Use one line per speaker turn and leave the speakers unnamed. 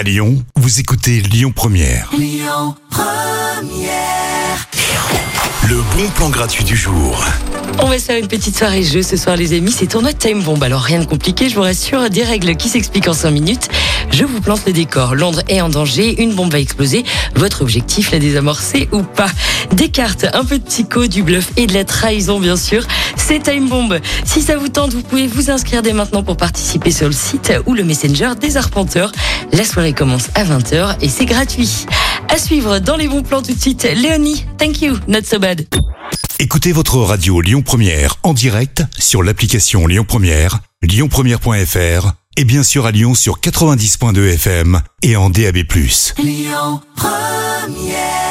À Lyon, vous écoutez Lyon Première. Le bon plan gratuit du jour.
On va se faire une petite soirée jeu ce soir les amis, c'est tournoi de Time Bomb. Alors rien de compliqué, je vous rassure, des règles qui s'expliquent en 5 minutes. Je vous plante le décor, Londres est en danger, une bombe va exploser. Votre objectif, la désamorcer ou pas? Des cartes, un peu de psycho, du bluff et de la trahison bien sûr. C'est Time Bomb. Si ça vous tente, vous pouvez vous inscrire dès maintenant pour participer sur le site ou le messenger des arpenteurs. La soirée commence à 20h et c'est gratuit. À suivre dans les bons plans tout de suite, Léonie, thank you, not so bad.
Écoutez votre radio Lyon Première en direct sur l'application Lyon Première, lyonpremière.fr et bien sûr à Lyon sur 90.2 FM et en DAB+.
Lyon Première